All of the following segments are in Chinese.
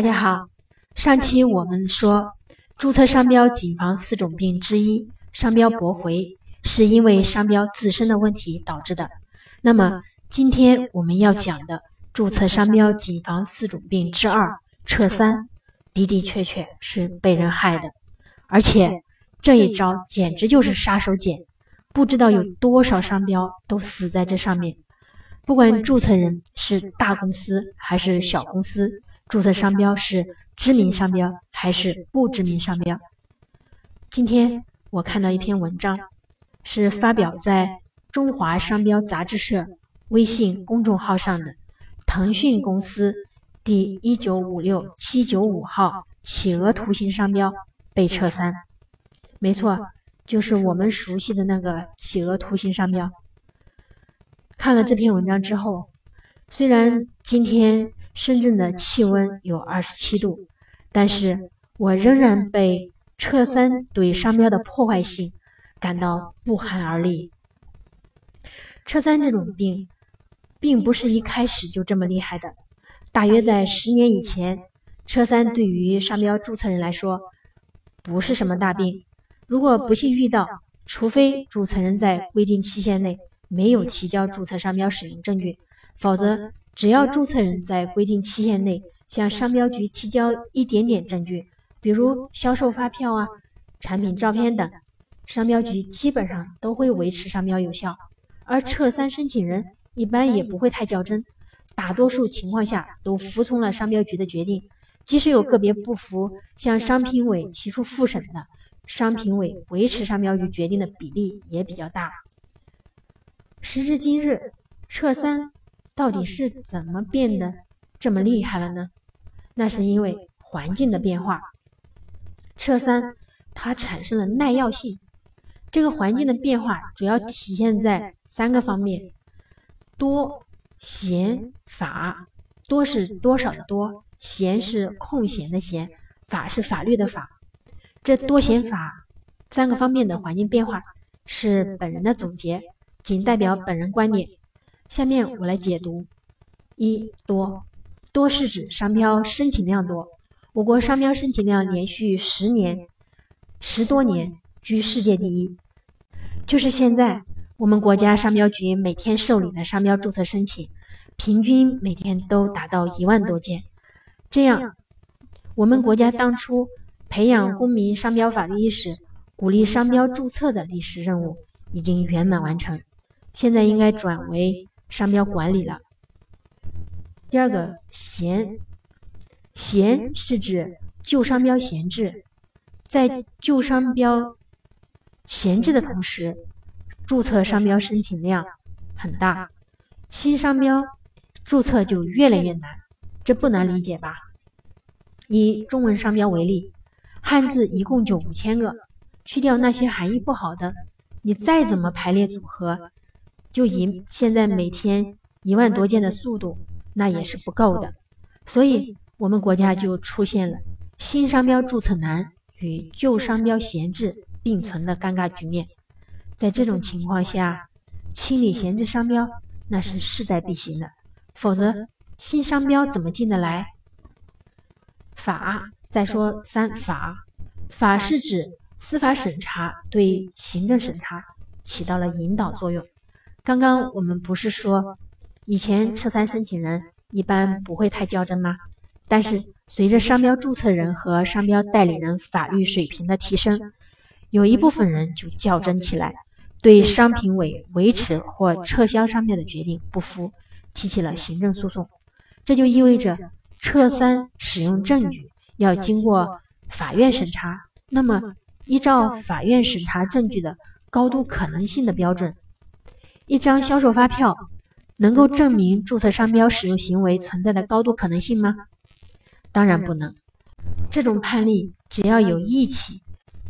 大家好，上期我们说注册商标谨防四种病之一商标驳回，是因为商标自身的问题导致的。那么今天我们要讲的注册商标谨防四种病之二撤三，的的确确是被人害的，而且这一招简直就是杀手锏，不知道有多少商标都死在这上面。不管注册人是大公司还是小公司。注册商标是知名商标还是不知名商标？今天我看到一篇文章，是发表在《中华商标杂志社》微信公众号上的。腾讯公司第一九五六七九五号企鹅图形商标被撤三，没错，就是我们熟悉的那个企鹅图形商标。看了这篇文章之后，虽然今天。深圳的气温有二十七度，但是我仍然被车三对商标的破坏性感到不寒而栗。车三这种病，并不是一开始就这么厉害的。大约在十年以前，车三对于商标注册人来说不是什么大病。如果不幸遇到，除非注册人在规定期限内没有提交注册商标使用证据，否则。只要注册人在规定期限内向商标局提交一点点证据，比如销售发票啊、产品照片等，商标局基本上都会维持商标有效。而撤三申请人一般也不会太较真，大多数情况下都服从了商标局的决定。即使有个别不服，向商评委提出复审的，商评委维持商标局决定的比例也比较大。时至今日，撤三。到底是怎么变得这么厉害了呢？那是因为环境的变化。车三它产生了耐药性，这个环境的变化主要体现在三个方面：多、闲、法。多是多少的多，闲是空闲的闲，法是法律的法。这多、闲、法三个方面的环境变化是本人的总结，仅代表本人观点。下面我来解读：一多多是指商标申请量多，我国商标申请量连续十年、十多年居世界第一。就是现在，我们国家商标局每天受理的商标注册申请，平均每天都达到一万多件。这样，我们国家当初培养公民商标法律意识、鼓励商标注册的历史任务已经圆满完成，现在应该转为。商标管理了。第二个闲，闲是指旧商标闲置，在旧商标闲置的同时，注册商标申请量很大，新商标注册就越来越难，这不难理解吧？以中文商标为例，汉字一共就五千个，去掉那些含义不好的，你再怎么排列组合。就以现在每天一万多件的速度，那也是不够的，所以我们国家就出现了新商标注册难与旧商标闲置并存的尴尬局面。在这种情况下，清理闲置商标那是势在必行的，否则新商标怎么进得来？法再说三法，法是指司法审查对行政审查起到了引导作用。刚刚我们不是说，以前撤三申请人一般不会太较真吗？但是随着商标注册人和商标代理人法律水平的提升，有一部分人就较真起来，对商评委维持或撤销商标的决定不服，提起了行政诉讼。这就意味着撤三使用证据要经过法院审查。那么，依照法院审查证据的高度可能性的标准。一张销售发票能够证明注册商标使用行为存在的高度可能性吗？当然不能。这种判例只要有义气，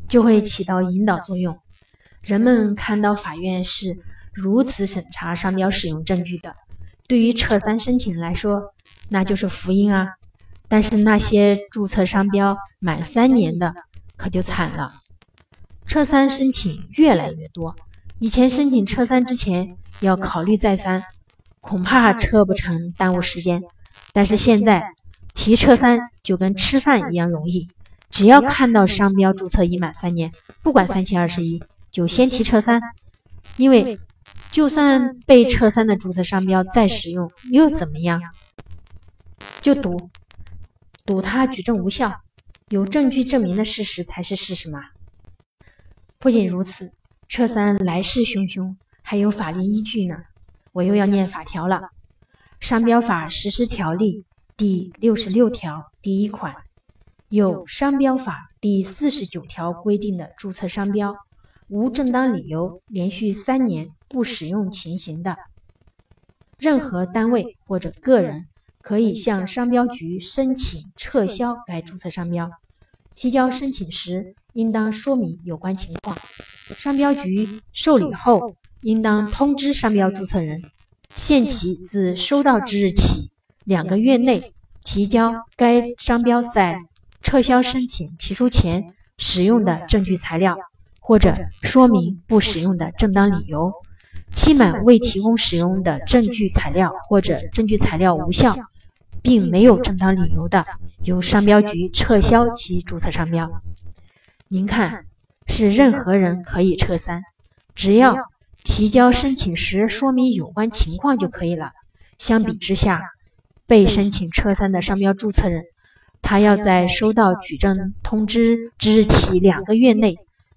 就会起到引导作用。人们看到法院是如此审查商标使用证据的，对于撤三申请人来说，那就是福音啊。但是那些注册商标满三年的可就惨了，撤三申请越来越多。以前申请撤三之前要考虑再三，恐怕撤不成，耽误时间。但是现在提撤三就跟吃饭一样容易，只要看到商标注册已满三年，不管三七二十一，就先提撤三。因为就算被撤三的注册商标再使用，又怎么样？就赌，赌它举证无效，有证据证明的事实才是事实嘛。不仅如此，撤三来势汹汹，还有法律依据呢。我又要念法条了，《商标法实施条例》。第六十六条第一款，有商标法第四十九条规定的注册商标无正当理由连续三年不使用情形的，任何单位或者个人可以向商标局申请撤销该注册商标。提交申请时，应当说明有关情况。商标局受理后，应当通知商标注册人，限期自收到之日起。两个月内提交该商标在撤销申请提出前使用的证据材料，或者说明不使用的正当理由。期满未提供使用的证据材料，或者证据材料无效，并没有正当理由的，由商标局撤销其注册商标。您看，是任何人可以撤三，只要提交申请时说明有关情况就可以了。相比之下，被申请撤三的商标注册人，他要在收到举证通知之日起两个月内，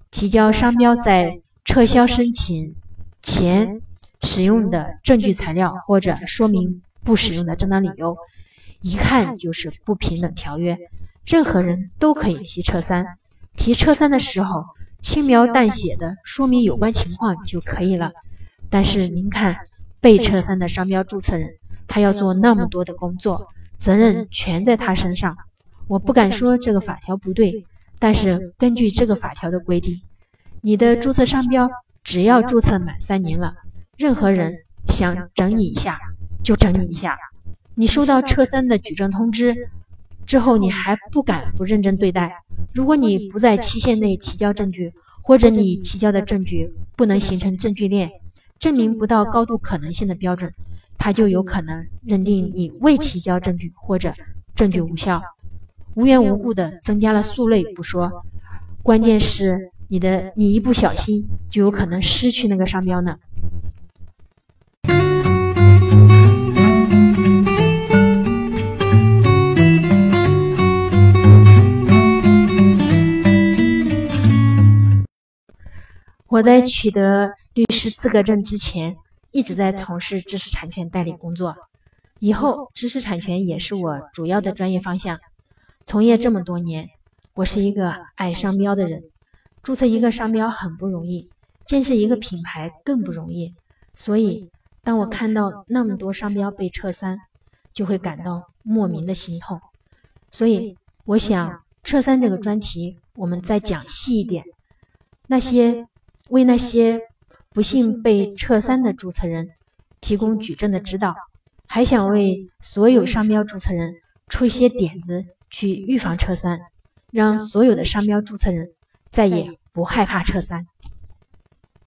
提交商标在撤销申请前使用的证据材料或者说明不使用的正当理由，一看就是不平等条约。任何人都可以提撤三，提撤三的时候轻描淡写的说明有关情况就可以了。但是您看，被撤三的商标注册人。他要做那么多的工作，责任全在他身上。我不敢说这个法条不对，但是根据这个法条的规定，你的注册商标只要注册满三年了，任何人想整你一下就整你一下。你收到撤三的举证通知之后，你还不敢不认真对待。如果你不在期限内提交证据，或者你提交的证据不能形成证据链，证明不到高度可能性的标准。他就有可能认定你未提交证据或者证据无效，无缘无故的增加了数类不说，关键是你的你一不小心就有可能失去那个商标呢。我在取得律师资格证之前。一直在从事知识产权代理工作，以后知识产权也是我主要的专业方向。从业这么多年，我是一个爱商标的人。注册一个商标很不容易，建设一个品牌更不容易。所以，当我看到那么多商标被撤三，就会感到莫名的心痛。所以，我想撤三这个专题，我们再讲细一点，那些为那些。不幸被撤三的注册人提供举证的指导，还想为所有商标注册人出一些点子，去预防撤三，让所有的商标注册人再也不害怕撤三。